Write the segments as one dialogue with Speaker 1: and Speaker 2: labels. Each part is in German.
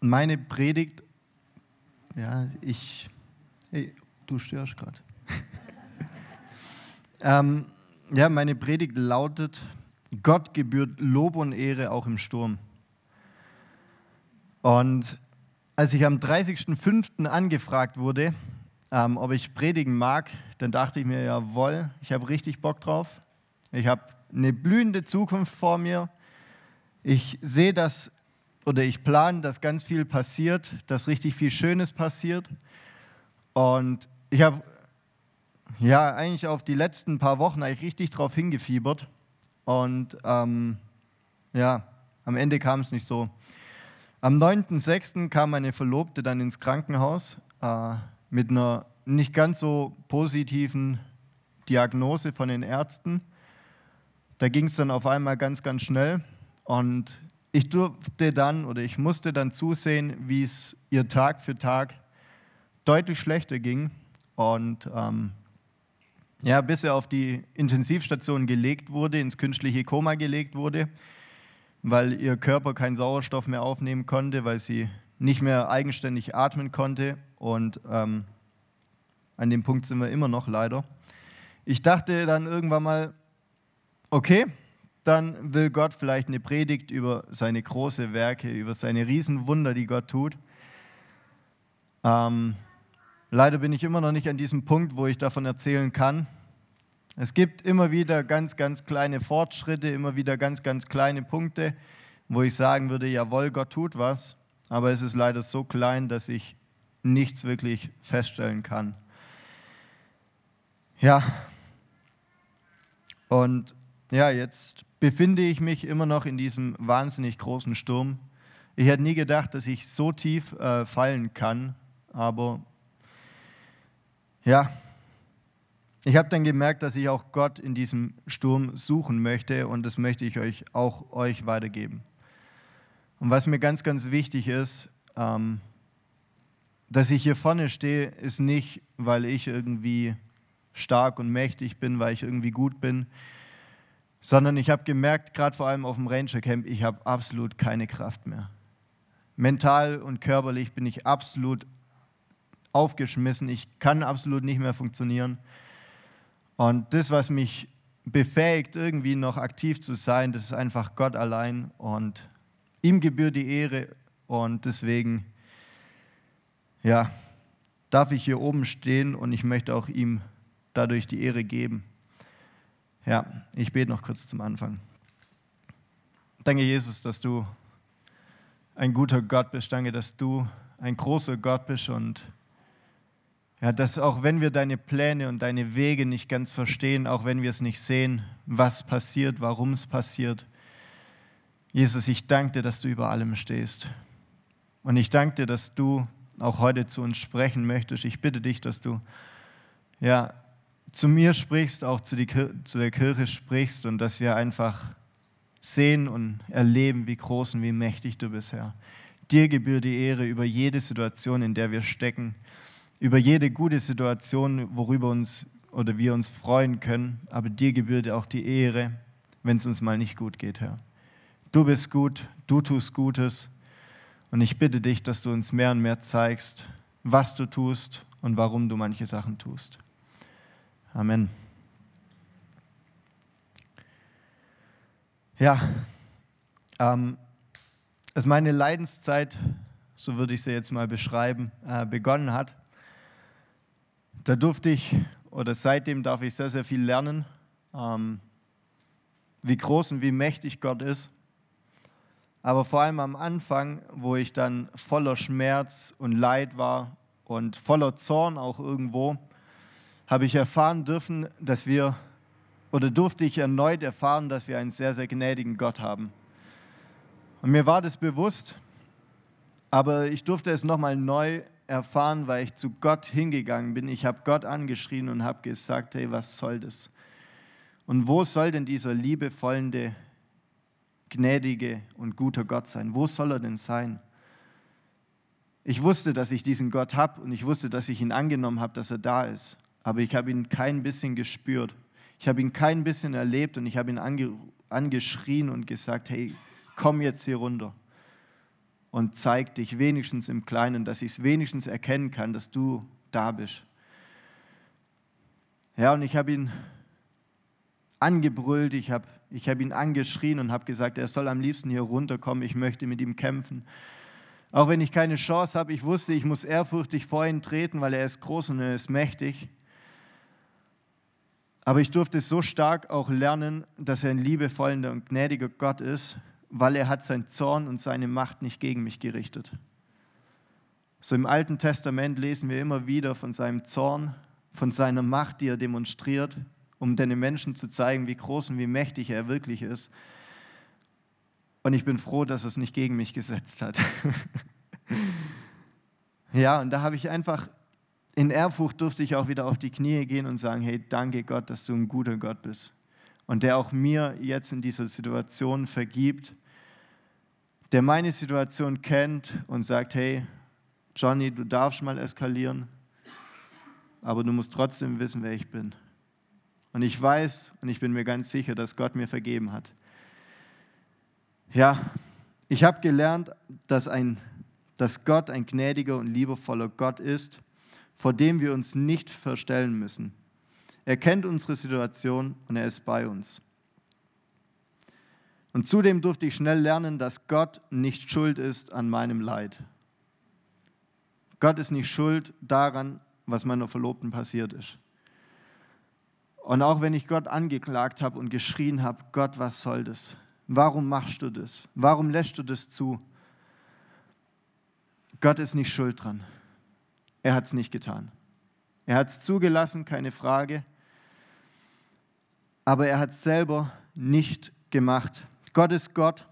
Speaker 1: meine Predigt, ja, ich, hey, du störst gerade. ähm, ja, meine Predigt lautet, Gott gebührt Lob und Ehre auch im Sturm. Und als ich am 30.05. angefragt wurde, ähm, ob ich predigen mag, dann dachte ich mir, jawohl, ich habe richtig Bock drauf. Ich habe eine blühende Zukunft vor mir. Ich sehe das oder ich plane, dass ganz viel passiert, dass richtig viel Schönes passiert. Und ich habe ja eigentlich auf die letzten paar Wochen eigentlich richtig drauf hingefiebert. Und ähm, ja, am Ende kam es nicht so. Am 9.6. kam meine Verlobte dann ins Krankenhaus äh, mit einer nicht ganz so positiven Diagnose von den Ärzten. Da ging es dann auf einmal ganz, ganz schnell. Und ich durfte dann oder ich musste dann zusehen, wie es ihr Tag für Tag deutlich schlechter ging. Und ähm, ja, bis er auf die Intensivstation gelegt wurde, ins künstliche Koma gelegt wurde, weil ihr Körper keinen Sauerstoff mehr aufnehmen konnte, weil sie nicht mehr eigenständig atmen konnte. Und ähm, an dem Punkt sind wir immer noch leider. Ich dachte dann irgendwann mal, okay, dann will Gott vielleicht eine Predigt über seine großen Werke, über seine Riesenwunder, die Gott tut. Ähm, leider bin ich immer noch nicht an diesem Punkt, wo ich davon erzählen kann. Es gibt immer wieder ganz, ganz kleine Fortschritte, immer wieder ganz, ganz kleine Punkte, wo ich sagen würde, jawohl, Gott tut was, aber es ist leider so klein, dass ich nichts wirklich feststellen kann. Ja, und ja, jetzt befinde ich mich immer noch in diesem wahnsinnig großen Sturm. Ich hätte nie gedacht, dass ich so tief äh, fallen kann, aber ja, ich habe dann gemerkt, dass ich auch Gott in diesem Sturm suchen möchte und das möchte ich euch auch euch weitergeben. Und was mir ganz, ganz wichtig ist, ähm, dass ich hier vorne stehe, ist nicht, weil ich irgendwie stark und mächtig bin, weil ich irgendwie gut bin, sondern ich habe gemerkt, gerade vor allem auf dem Ranger Camp, ich habe absolut keine Kraft mehr. Mental und körperlich bin ich absolut aufgeschmissen, ich kann absolut nicht mehr funktionieren. Und das, was mich befähigt, irgendwie noch aktiv zu sein, das ist einfach Gott allein und ihm gebührt die Ehre und deswegen, ja, darf ich hier oben stehen und ich möchte auch ihm dadurch die Ehre geben. Ja, ich bete noch kurz zum Anfang. Danke, Jesus, dass du ein guter Gott bist. Danke, dass du ein großer Gott bist und ja, dass auch wenn wir deine Pläne und deine Wege nicht ganz verstehen, auch wenn wir es nicht sehen, was passiert, warum es passiert, Jesus, ich danke dir, dass du über allem stehst. Und ich danke dir, dass du auch heute zu uns sprechen möchtest. Ich bitte dich, dass du ja, zu mir sprichst, auch zu, zu der Kirche sprichst und dass wir einfach sehen und erleben, wie groß und wie mächtig du bist, Herr. Dir gebührt die Ehre über jede Situation, in der wir stecken, über jede gute Situation, worüber uns oder wir uns freuen können, aber dir gebührt auch die Ehre, wenn es uns mal nicht gut geht, Herr. Du bist gut, du tust Gutes und ich bitte dich, dass du uns mehr und mehr zeigst, was du tust und warum du manche Sachen tust. Amen. Ja, ähm, als meine Leidenszeit, so würde ich sie jetzt mal beschreiben, äh, begonnen hat, da durfte ich, oder seitdem darf ich sehr, sehr viel lernen, ähm, wie groß und wie mächtig Gott ist. Aber vor allem am Anfang, wo ich dann voller Schmerz und Leid war und voller Zorn auch irgendwo, habe ich erfahren dürfen, dass wir, oder durfte ich erneut erfahren, dass wir einen sehr, sehr gnädigen Gott haben. Und mir war das bewusst, aber ich durfte es nochmal neu erfahren, weil ich zu Gott hingegangen bin. Ich habe Gott angeschrien und habe gesagt, hey, was soll das? Und wo soll denn dieser liebevollende, gnädige und guter Gott sein? Wo soll er denn sein? Ich wusste, dass ich diesen Gott habe und ich wusste, dass ich ihn angenommen habe, dass er da ist aber ich habe ihn kein bisschen gespürt. Ich habe ihn kein bisschen erlebt und ich habe ihn ange, angeschrien und gesagt, hey, komm jetzt hier runter. und zeig dich wenigstens im Kleinen, dass ich es wenigstens erkennen kann, dass du da bist. Ja, und ich habe ihn angebrüllt, ich habe ich hab ihn angeschrien und habe gesagt, er soll am liebsten hier runterkommen, ich möchte mit ihm kämpfen. Auch wenn ich keine Chance habe, ich wusste, ich muss ehrfurchtig vor ihn treten, weil er ist groß und er ist mächtig. Aber ich durfte so stark auch lernen, dass er ein liebevoller und gnädiger Gott ist, weil er hat seinen Zorn und seine Macht nicht gegen mich gerichtet. So im Alten Testament lesen wir immer wieder von seinem Zorn, von seiner Macht, die er demonstriert, um den Menschen zu zeigen, wie groß und wie mächtig er wirklich ist. Und ich bin froh, dass er es nicht gegen mich gesetzt hat. ja, und da habe ich einfach in Ehrfurcht durfte ich auch wieder auf die Knie gehen und sagen, hey, danke Gott, dass du ein guter Gott bist. Und der auch mir jetzt in dieser Situation vergibt, der meine Situation kennt und sagt, hey, Johnny, du darfst mal eskalieren, aber du musst trotzdem wissen, wer ich bin. Und ich weiß und ich bin mir ganz sicher, dass Gott mir vergeben hat. Ja, ich habe gelernt, dass, ein, dass Gott ein gnädiger und liebevoller Gott ist vor dem wir uns nicht verstellen müssen. Er kennt unsere Situation und er ist bei uns. Und zudem durfte ich schnell lernen, dass Gott nicht schuld ist an meinem Leid. Gott ist nicht schuld daran, was meiner Verlobten passiert ist. Und auch wenn ich Gott angeklagt habe und geschrien habe, Gott, was soll das? Warum machst du das? Warum lässt du das zu? Gott ist nicht schuld dran. Er hat es nicht getan. Er hat es zugelassen, keine Frage. Aber er hat es selber nicht gemacht. Gott ist Gott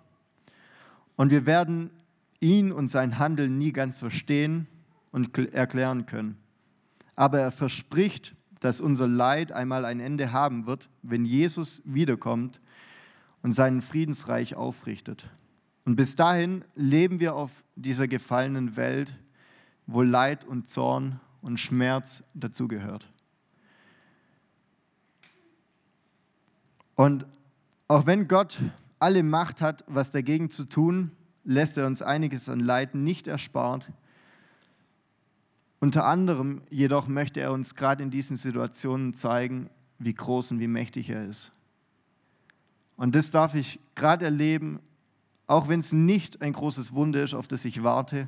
Speaker 1: und wir werden ihn und sein Handeln nie ganz verstehen und erklären können. Aber er verspricht, dass unser Leid einmal ein Ende haben wird, wenn Jesus wiederkommt und seinen Friedensreich aufrichtet. Und bis dahin leben wir auf dieser gefallenen Welt wo Leid und Zorn und Schmerz dazugehört. Und auch wenn Gott alle Macht hat, was dagegen zu tun, lässt er uns einiges an Leid nicht erspart. Unter anderem jedoch möchte er uns gerade in diesen Situationen zeigen, wie groß und wie mächtig er ist. Und das darf ich gerade erleben, auch wenn es nicht ein großes Wunder ist, auf das ich warte,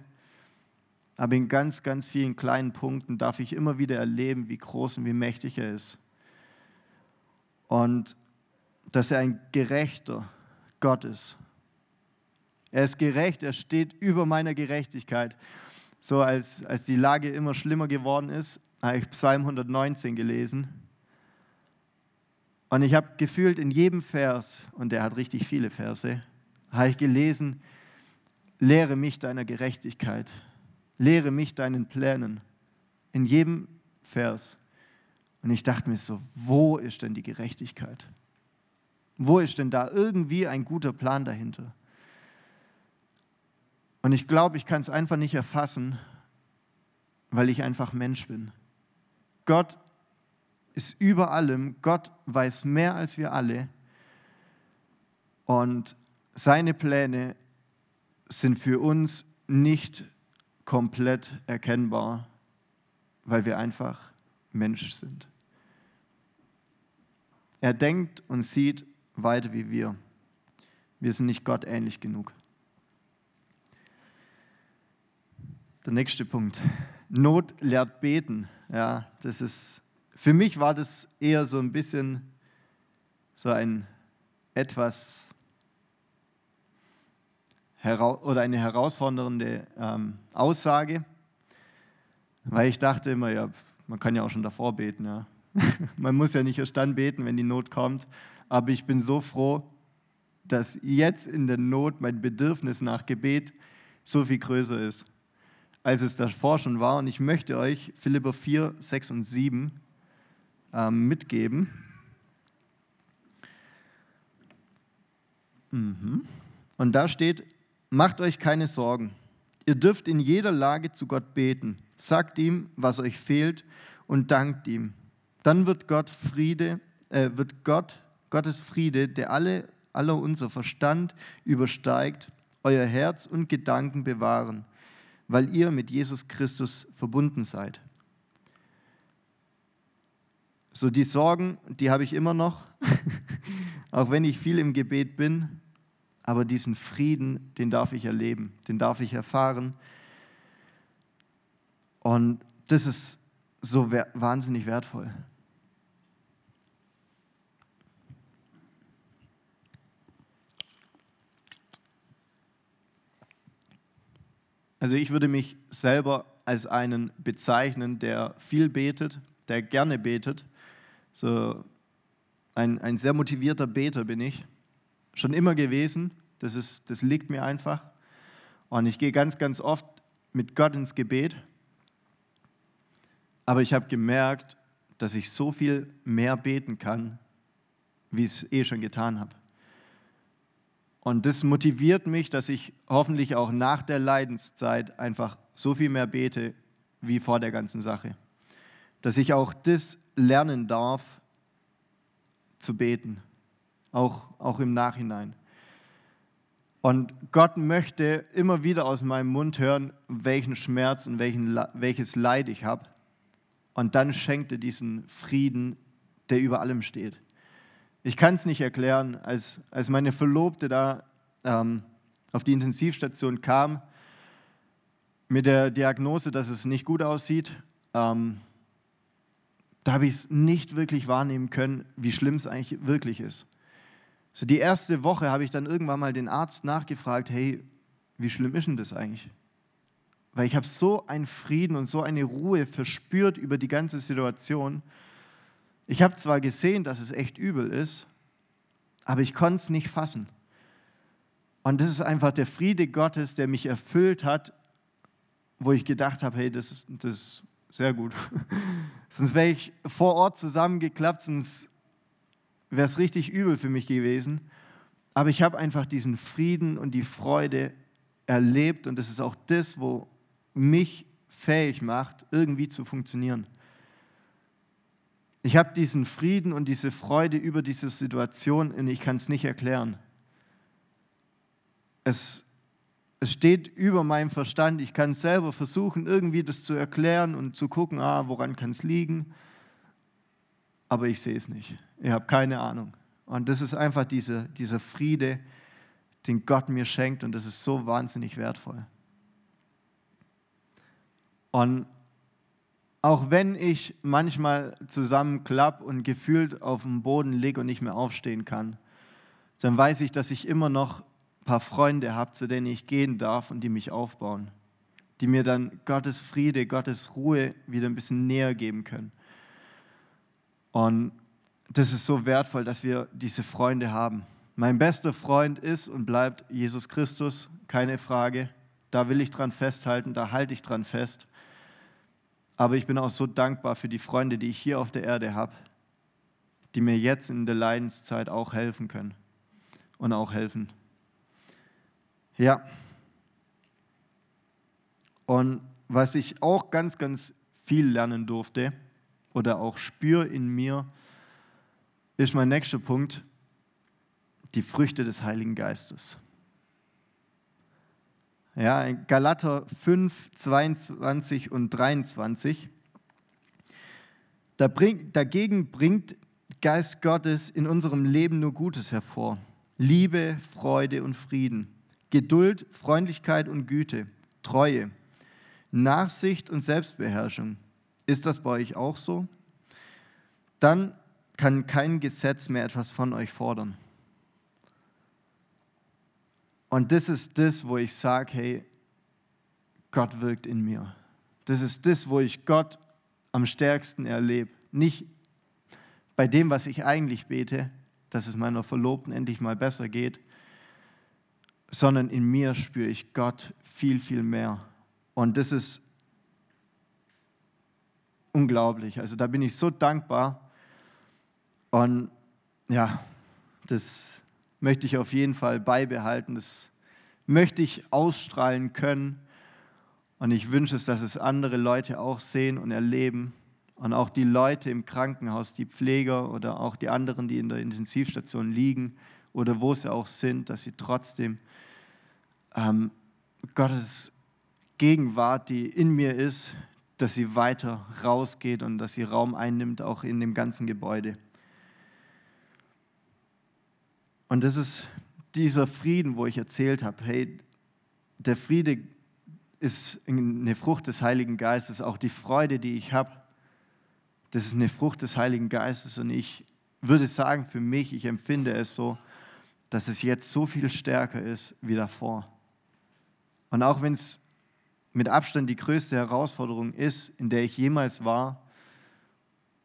Speaker 1: aber in ganz, ganz vielen kleinen Punkten darf ich immer wieder erleben, wie groß und wie mächtig er ist. Und dass er ein gerechter Gott ist. Er ist gerecht, er steht über meiner Gerechtigkeit. So als, als die Lage immer schlimmer geworden ist, habe ich Psalm 119 gelesen. Und ich habe gefühlt in jedem Vers, und der hat richtig viele Verse, habe ich gelesen, lehre mich deiner Gerechtigkeit lehre mich deinen Plänen. In jedem Vers. Und ich dachte mir so, wo ist denn die Gerechtigkeit? Wo ist denn da irgendwie ein guter Plan dahinter? Und ich glaube, ich kann es einfach nicht erfassen, weil ich einfach Mensch bin. Gott ist über allem, Gott weiß mehr als wir alle und seine Pläne sind für uns nicht komplett erkennbar, weil wir einfach Mensch sind. Er denkt und sieht weiter wie wir. Wir sind nicht Gott ähnlich genug. Der nächste Punkt. Not lehrt beten. Ja, das ist, für mich war das eher so ein bisschen so ein etwas oder eine herausfordernde ähm, Aussage, weil ich dachte immer, ja, man kann ja auch schon davor beten. Ja. man muss ja nicht erst dann beten, wenn die Not kommt. Aber ich bin so froh, dass jetzt in der Not mein Bedürfnis nach Gebet so viel größer ist, als es davor schon war. Und ich möchte euch Philipper 4, 6 und 7 ähm, mitgeben. Mhm. Und da steht, Macht euch keine Sorgen. Ihr dürft in jeder Lage zu Gott beten. Sagt ihm, was euch fehlt und dankt ihm. Dann wird Gott Friede, äh, wird Gott, Gottes Friede, der alle, aller unser Verstand übersteigt, euer Herz und Gedanken bewahren, weil ihr mit Jesus Christus verbunden seid. So die Sorgen, die habe ich immer noch, auch wenn ich viel im Gebet bin, aber diesen Frieden, den darf ich erleben, den darf ich erfahren. Und das ist so wahnsinnig wertvoll. Also ich würde mich selber als einen bezeichnen, der viel betet, der gerne betet. So ein, ein sehr motivierter Beter bin ich. Schon immer gewesen. Das, ist, das liegt mir einfach. Und ich gehe ganz, ganz oft mit Gott ins Gebet. Aber ich habe gemerkt, dass ich so viel mehr beten kann, wie ich es eh schon getan habe. Und das motiviert mich, dass ich hoffentlich auch nach der Leidenszeit einfach so viel mehr bete wie vor der ganzen Sache. Dass ich auch das lernen darf, zu beten, auch, auch im Nachhinein. Und Gott möchte immer wieder aus meinem Mund hören, welchen Schmerz und welchen, welches Leid ich habe. Und dann schenkt er diesen Frieden, der über allem steht. Ich kann es nicht erklären. Als, als meine Verlobte da ähm, auf die Intensivstation kam, mit der Diagnose, dass es nicht gut aussieht, ähm, da habe ich es nicht wirklich wahrnehmen können, wie schlimm es eigentlich wirklich ist. So die erste Woche habe ich dann irgendwann mal den Arzt nachgefragt, hey, wie schlimm ist denn das eigentlich? Weil ich habe so einen Frieden und so eine Ruhe verspürt über die ganze Situation. Ich habe zwar gesehen, dass es echt übel ist, aber ich konnte es nicht fassen. Und das ist einfach der Friede Gottes, der mich erfüllt hat, wo ich gedacht habe, hey, das ist, das ist sehr gut. sonst wäre ich vor Ort zusammengeklappt, sonst wäre es richtig übel für mich gewesen. Aber ich habe einfach diesen Frieden und die Freude erlebt und das ist auch das, wo mich fähig macht, irgendwie zu funktionieren. Ich habe diesen Frieden und diese Freude über diese Situation und ich kann es nicht erklären. Es, es steht über meinem Verstand. Ich kann selber versuchen, irgendwie das zu erklären und zu gucken, ah, woran kann es liegen. Aber ich sehe es nicht. Ich habe keine Ahnung. Und das ist einfach diese, dieser Friede, den Gott mir schenkt und das ist so wahnsinnig wertvoll. Und auch wenn ich manchmal zusammenklapp und gefühlt auf dem Boden liege und nicht mehr aufstehen kann, dann weiß ich, dass ich immer noch ein paar Freunde habe, zu denen ich gehen darf und die mich aufbauen, die mir dann Gottes Friede, Gottes Ruhe wieder ein bisschen näher geben können. Und das ist so wertvoll, dass wir diese Freunde haben. Mein bester Freund ist und bleibt Jesus Christus, keine Frage. Da will ich dran festhalten, da halte ich dran fest. Aber ich bin auch so dankbar für die Freunde, die ich hier auf der Erde habe, die mir jetzt in der Leidenszeit auch helfen können und auch helfen. Ja. Und was ich auch ganz, ganz viel lernen durfte oder auch spüre in mir, ist mein nächster Punkt, die Früchte des Heiligen Geistes. Ja, Galater 5, 22 und 23. Da bring, dagegen bringt Geist Gottes in unserem Leben nur Gutes hervor. Liebe, Freude und Frieden, Geduld, Freundlichkeit und Güte, Treue, Nachsicht und Selbstbeherrschung. Ist das bei euch auch so? Dann kann kein Gesetz mehr etwas von euch fordern. Und das ist das, wo ich sage, hey, Gott wirkt in mir. Das ist das, wo ich Gott am stärksten erlebe. Nicht bei dem, was ich eigentlich bete, dass es meiner Verlobten endlich mal besser geht, sondern in mir spüre ich Gott viel, viel mehr. Und das ist unglaublich. Also da bin ich so dankbar. Und ja, das möchte ich auf jeden Fall beibehalten. Das möchte ich ausstrahlen können. Und ich wünsche es, dass es andere Leute auch sehen und erleben. Und auch die Leute im Krankenhaus, die Pfleger oder auch die anderen, die in der Intensivstation liegen oder wo sie auch sind, dass sie trotzdem ähm, Gottes Gegenwart, die in mir ist, dass sie weiter rausgeht und dass sie Raum einnimmt, auch in dem ganzen Gebäude. Und das ist dieser Frieden, wo ich erzählt habe, hey, der Friede ist eine Frucht des Heiligen Geistes, auch die Freude, die ich habe, das ist eine Frucht des Heiligen Geistes und ich würde sagen, für mich, ich empfinde es so, dass es jetzt so viel stärker ist wie davor. Und auch wenn es mit Abstand die größte Herausforderung ist, in der ich jemals war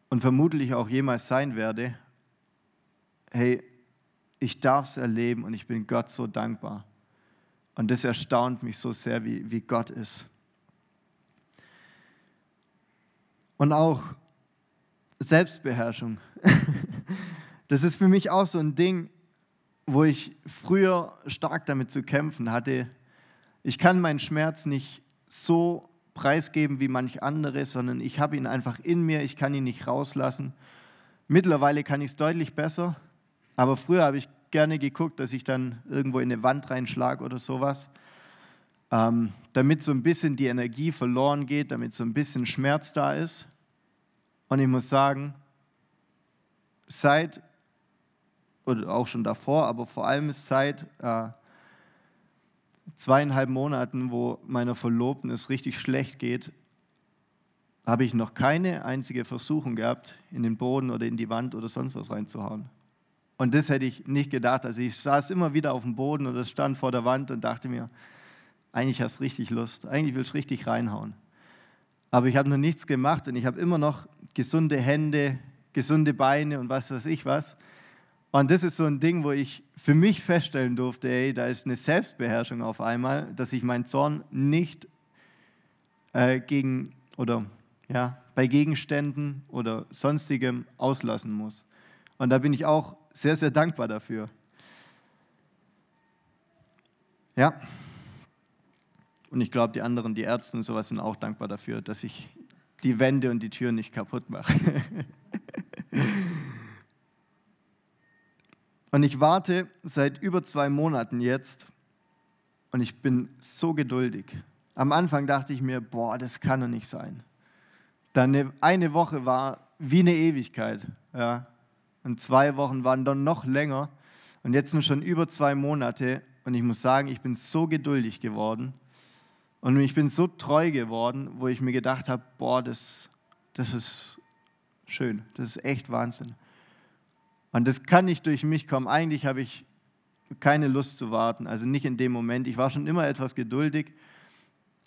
Speaker 1: und vermutlich auch jemals sein werde, hey, ich darf es erleben und ich bin Gott so dankbar. Und das erstaunt mich so sehr, wie, wie Gott ist. Und auch Selbstbeherrschung. Das ist für mich auch so ein Ding, wo ich früher stark damit zu kämpfen hatte. Ich kann meinen Schmerz nicht so preisgeben wie manch andere, sondern ich habe ihn einfach in mir, ich kann ihn nicht rauslassen. Mittlerweile kann ich es deutlich besser, aber früher habe ich gerne geguckt, dass ich dann irgendwo in eine Wand reinschlage oder sowas, ähm, damit so ein bisschen die Energie verloren geht, damit so ein bisschen Schmerz da ist. Und ich muss sagen, seit, oder auch schon davor, aber vor allem seit äh, zweieinhalb Monaten, wo meiner Verlobten es richtig schlecht geht, habe ich noch keine einzige Versuchung gehabt, in den Boden oder in die Wand oder sonst was reinzuhauen. Und das hätte ich nicht gedacht. Also ich saß immer wieder auf dem Boden oder stand vor der Wand und dachte mir, eigentlich hast du richtig Lust, eigentlich willst du richtig reinhauen. Aber ich habe noch nichts gemacht und ich habe immer noch gesunde Hände, gesunde Beine und was weiß ich was. Und das ist so ein Ding, wo ich für mich feststellen durfte, ey, da ist eine Selbstbeherrschung auf einmal, dass ich meinen Zorn nicht äh, gegen oder ja, bei Gegenständen oder sonstigem auslassen muss. Und da bin ich auch sehr, sehr dankbar dafür. Ja. Und ich glaube, die anderen, die Ärzte und sowas sind auch dankbar dafür, dass ich die Wände und die Türen nicht kaputt mache. und ich warte seit über zwei Monaten jetzt und ich bin so geduldig. Am Anfang dachte ich mir, boah, das kann doch nicht sein. Dann eine, Woche war wie eine Ewigkeit. Ja. Und zwei Wochen waren dann noch länger. Und jetzt sind schon über zwei Monate. Und ich muss sagen, ich bin so geduldig geworden. Und ich bin so treu geworden, wo ich mir gedacht habe, boah, das, das ist schön, das ist echt Wahnsinn. Und das kann nicht durch mich kommen. Eigentlich habe ich keine Lust zu warten, also nicht in dem Moment. Ich war schon immer etwas geduldig,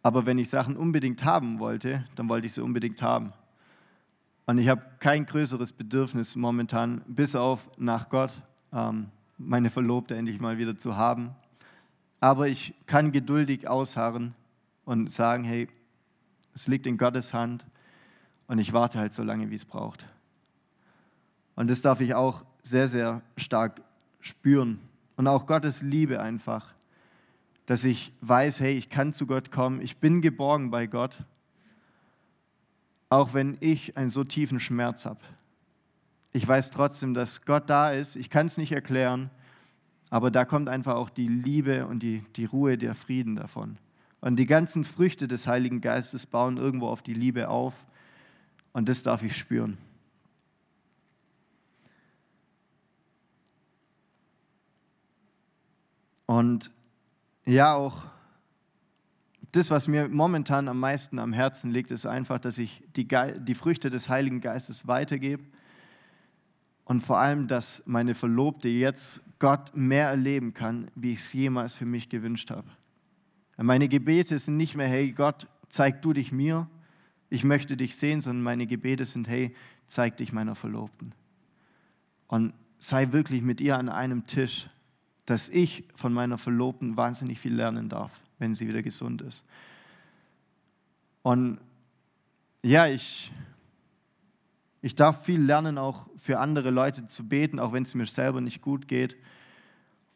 Speaker 1: aber wenn ich Sachen unbedingt haben wollte, dann wollte ich sie unbedingt haben. Und ich habe kein größeres Bedürfnis momentan, bis auf nach Gott, ähm, meine Verlobte endlich mal wieder zu haben. Aber ich kann geduldig ausharren und sagen, hey, es liegt in Gottes Hand und ich warte halt so lange, wie es braucht. Und das darf ich auch sehr, sehr stark spüren. Und auch Gottes Liebe einfach, dass ich weiß, hey, ich kann zu Gott kommen, ich bin geborgen bei Gott, auch wenn ich einen so tiefen Schmerz habe. Ich weiß trotzdem, dass Gott da ist, ich kann es nicht erklären, aber da kommt einfach auch die Liebe und die, die Ruhe, der Frieden davon. Und die ganzen Früchte des Heiligen Geistes bauen irgendwo auf die Liebe auf. Und das darf ich spüren. Und ja, auch das, was mir momentan am meisten am Herzen liegt, ist einfach, dass ich die, Ge die Früchte des Heiligen Geistes weitergebe. Und vor allem, dass meine Verlobte jetzt Gott mehr erleben kann, wie ich es jemals für mich gewünscht habe. Meine Gebete sind nicht mehr, hey Gott, zeig du dich mir, ich möchte dich sehen, sondern meine Gebete sind, hey, zeig dich meiner Verlobten. Und sei wirklich mit ihr an einem Tisch, dass ich von meiner Verlobten wahnsinnig viel lernen darf, wenn sie wieder gesund ist. Und ja, ich, ich darf viel lernen, auch für andere Leute zu beten, auch wenn es mir selber nicht gut geht.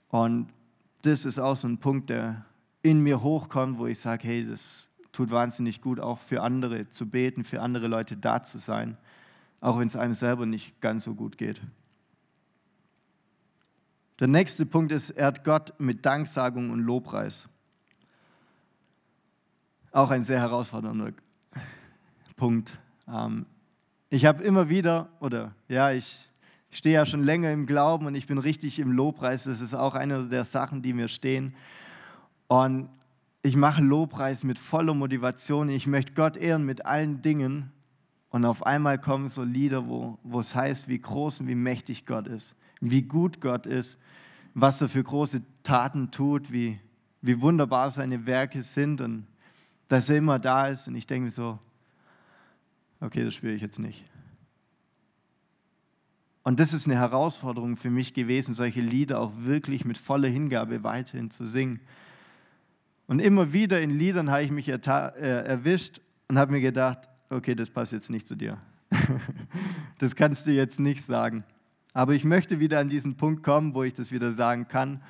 Speaker 1: Und das ist auch so ein Punkt, der in mir hochkommt, wo ich sage, hey, das tut wahnsinnig gut, auch für andere zu beten, für andere Leute da zu sein, auch wenn es einem selber nicht ganz so gut geht. Der nächste Punkt ist, hat Gott mit Danksagung und Lobpreis. auch ein sehr herausfordernder Punkt. Ähm, ich habe immer wieder, oder ja, ich stehe ja schon länger im Glauben und ich bin richtig im Lobpreis. Das ist auch eine der Sachen, die mir stehen. Und ich mache Lobpreis mit voller Motivation. Ich möchte Gott ehren mit allen Dingen. Und auf einmal kommen so Lieder, wo, wo es heißt, wie groß und wie mächtig Gott ist, wie gut Gott ist, was er für große Taten tut, wie, wie wunderbar seine Werke sind und dass er immer da ist. Und ich denke mir so, okay, das spüre ich jetzt nicht. Und das ist eine Herausforderung für mich gewesen, solche Lieder auch wirklich mit voller Hingabe weiterhin zu singen. Und immer wieder in Liedern habe ich mich äh, erwischt und habe mir gedacht, okay, das passt jetzt nicht zu dir. das kannst du jetzt nicht sagen. Aber ich möchte wieder an diesen Punkt kommen, wo ich das wieder sagen kann.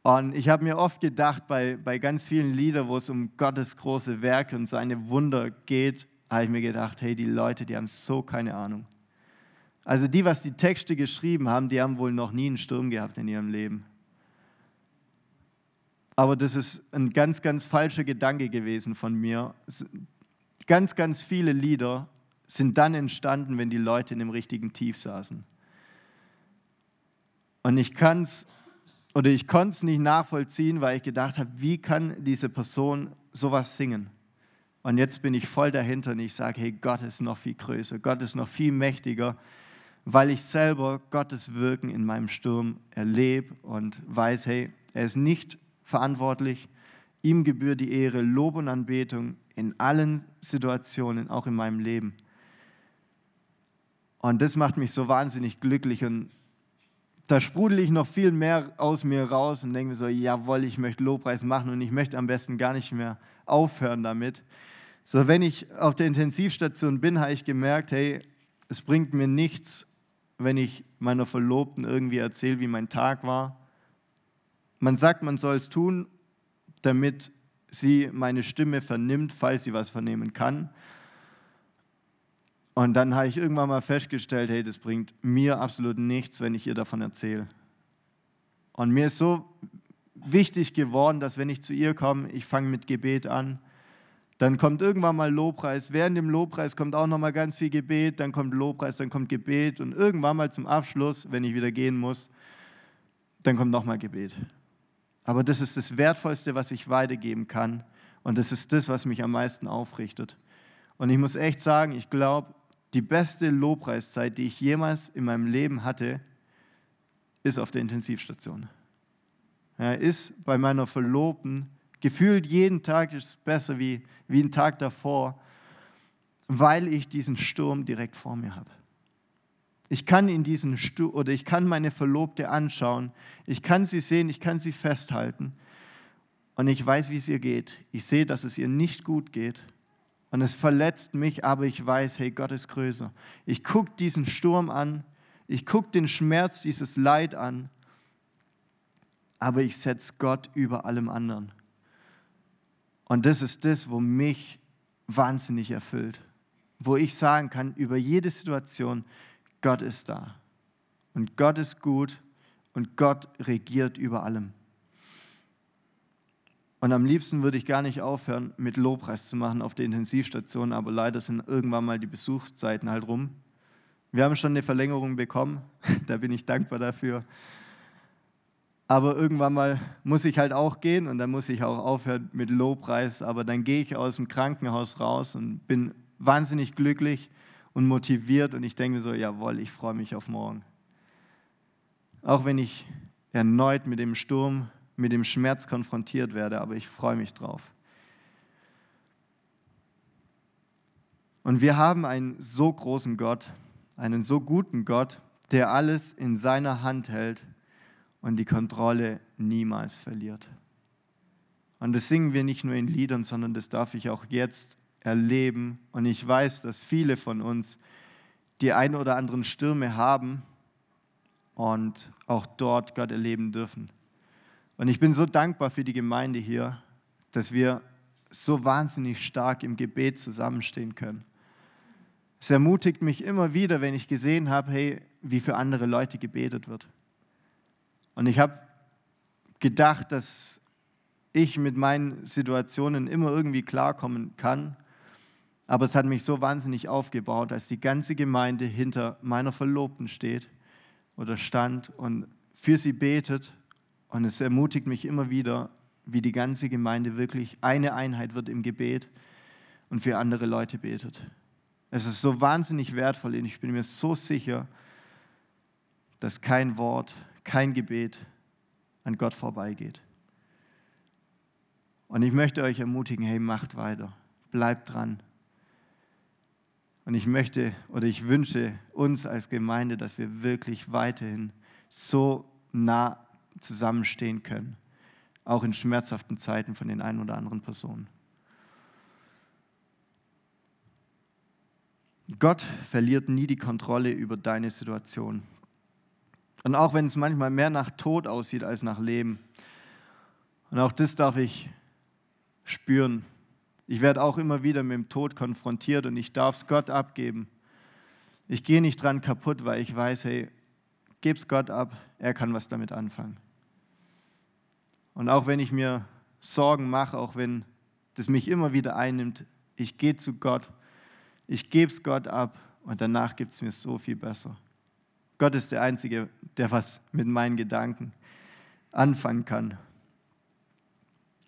Speaker 1: Und ich habe mir oft gedacht, bei, bei ganz vielen Liedern, wo es um Gottes große Werke und seine Wunder geht, habe ich mir gedacht, hey, die Leute, die haben so keine Ahnung. Also die, was die Texte geschrieben haben, die haben wohl noch nie einen Sturm gehabt in ihrem Leben. Aber das ist ein ganz, ganz falscher Gedanke gewesen von mir. Ganz, ganz viele Lieder sind dann entstanden, wenn die Leute in dem richtigen Tief saßen. Und ich kann es oder ich konnte es nicht nachvollziehen, weil ich gedacht habe, wie kann diese Person sowas singen? Und jetzt bin ich voll dahinter und ich sage, hey, Gott ist noch viel größer, Gott ist noch viel mächtiger, weil ich selber Gottes Wirken in meinem Sturm erlebe und weiß, hey, er ist nicht verantwortlich, ihm gebührt die Ehre, Lob und Anbetung in allen Situationen, auch in meinem Leben. Und das macht mich so wahnsinnig glücklich und da sprudel ich noch viel mehr aus mir raus und denke mir so, jawohl, ich möchte Lobpreis machen und ich möchte am besten gar nicht mehr aufhören damit. So, wenn ich auf der Intensivstation bin, habe ich gemerkt, hey, es bringt mir nichts, wenn ich meiner Verlobten irgendwie erzähle, wie mein Tag war. Man sagt, man soll es tun, damit sie meine Stimme vernimmt, falls sie was vernehmen kann. Und dann habe ich irgendwann mal festgestellt, hey, das bringt mir absolut nichts, wenn ich ihr davon erzähle. Und mir ist so wichtig geworden, dass wenn ich zu ihr komme, ich fange mit Gebet an. Dann kommt irgendwann mal Lobpreis. Während dem Lobpreis kommt auch noch mal ganz viel Gebet. Dann kommt Lobpreis, dann kommt Gebet. Und irgendwann mal zum Abschluss, wenn ich wieder gehen muss, dann kommt noch mal Gebet. Aber das ist das Wertvollste, was ich weitergeben kann. Und das ist das, was mich am meisten aufrichtet. Und ich muss echt sagen, ich glaube, die beste Lobpreiszeit, die ich jemals in meinem Leben hatte, ist auf der Intensivstation. Ja, ist bei meiner Verlobten. Gefühlt jeden Tag ist es besser wie, wie ein Tag davor, weil ich diesen Sturm direkt vor mir habe. Ich kann in diesen Sturm oder ich kann meine Verlobte anschauen, ich kann sie sehen, ich kann sie festhalten und ich weiß, wie es ihr geht. Ich sehe, dass es ihr nicht gut geht und es verletzt mich, aber ich weiß, hey, Gott ist größer. Ich gucke diesen Sturm an, ich gucke den Schmerz, dieses Leid an, aber ich setze Gott über allem anderen. Und das ist das, wo mich wahnsinnig erfüllt, wo ich sagen kann, über jede Situation, Gott ist da. Und Gott ist gut und Gott regiert über allem. Und am liebsten würde ich gar nicht aufhören, mit Lobpreis zu machen auf der Intensivstation, aber leider sind irgendwann mal die Besuchszeiten halt rum. Wir haben schon eine Verlängerung bekommen, da bin ich dankbar dafür. Aber irgendwann mal muss ich halt auch gehen und dann muss ich auch aufhören mit Lobpreis. Aber dann gehe ich aus dem Krankenhaus raus und bin wahnsinnig glücklich und motiviert und ich denke mir so, jawohl, ich freue mich auf morgen. Auch wenn ich erneut mit dem Sturm mit dem Schmerz konfrontiert werde, aber ich freue mich drauf. Und wir haben einen so großen Gott, einen so guten Gott, der alles in seiner Hand hält und die Kontrolle niemals verliert. Und das singen wir nicht nur in Liedern, sondern das darf ich auch jetzt erleben. Und ich weiß, dass viele von uns die ein oder anderen Stürme haben und auch dort Gott erleben dürfen. Und ich bin so dankbar für die Gemeinde hier, dass wir so wahnsinnig stark im Gebet zusammenstehen können. Es ermutigt mich immer wieder, wenn ich gesehen habe, hey, wie für andere Leute gebetet wird. Und ich habe gedacht, dass ich mit meinen Situationen immer irgendwie klarkommen kann. Aber es hat mich so wahnsinnig aufgebaut, dass die ganze Gemeinde hinter meiner Verlobten steht oder stand und für sie betet. Und es ermutigt mich immer wieder, wie die ganze Gemeinde wirklich eine Einheit wird im Gebet und für andere Leute betet. Es ist so wahnsinnig wertvoll und ich bin mir so sicher, dass kein Wort, kein Gebet an Gott vorbeigeht. Und ich möchte euch ermutigen, hey, macht weiter, bleibt dran. Und ich möchte oder ich wünsche uns als Gemeinde, dass wir wirklich weiterhin so nah zusammenstehen können, auch in schmerzhaften Zeiten von den einen oder anderen Personen. Gott verliert nie die Kontrolle über deine Situation. Und auch wenn es manchmal mehr nach Tod aussieht als nach Leben. Und auch das darf ich spüren. Ich werde auch immer wieder mit dem Tod konfrontiert und ich darf es Gott abgeben. Ich gehe nicht dran kaputt, weil ich weiß, hey, es Gott ab, er kann was damit anfangen. Und auch wenn ich mir Sorgen mache, auch wenn das mich immer wieder einnimmt, ich gehe zu Gott, ich gebe es Gott ab und danach gibt es mir so viel besser. Gott ist der Einzige, der was mit meinen Gedanken anfangen kann.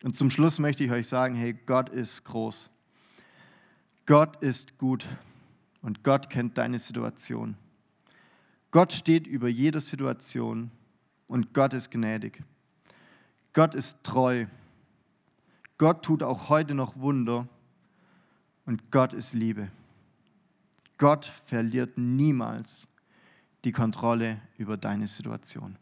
Speaker 1: Und zum Schluss möchte ich euch sagen, hey, Gott ist groß. Gott ist gut und Gott kennt deine Situation. Gott steht über jeder Situation und Gott ist gnädig. Gott ist treu. Gott tut auch heute noch Wunder und Gott ist Liebe. Gott verliert niemals die Kontrolle über deine Situation.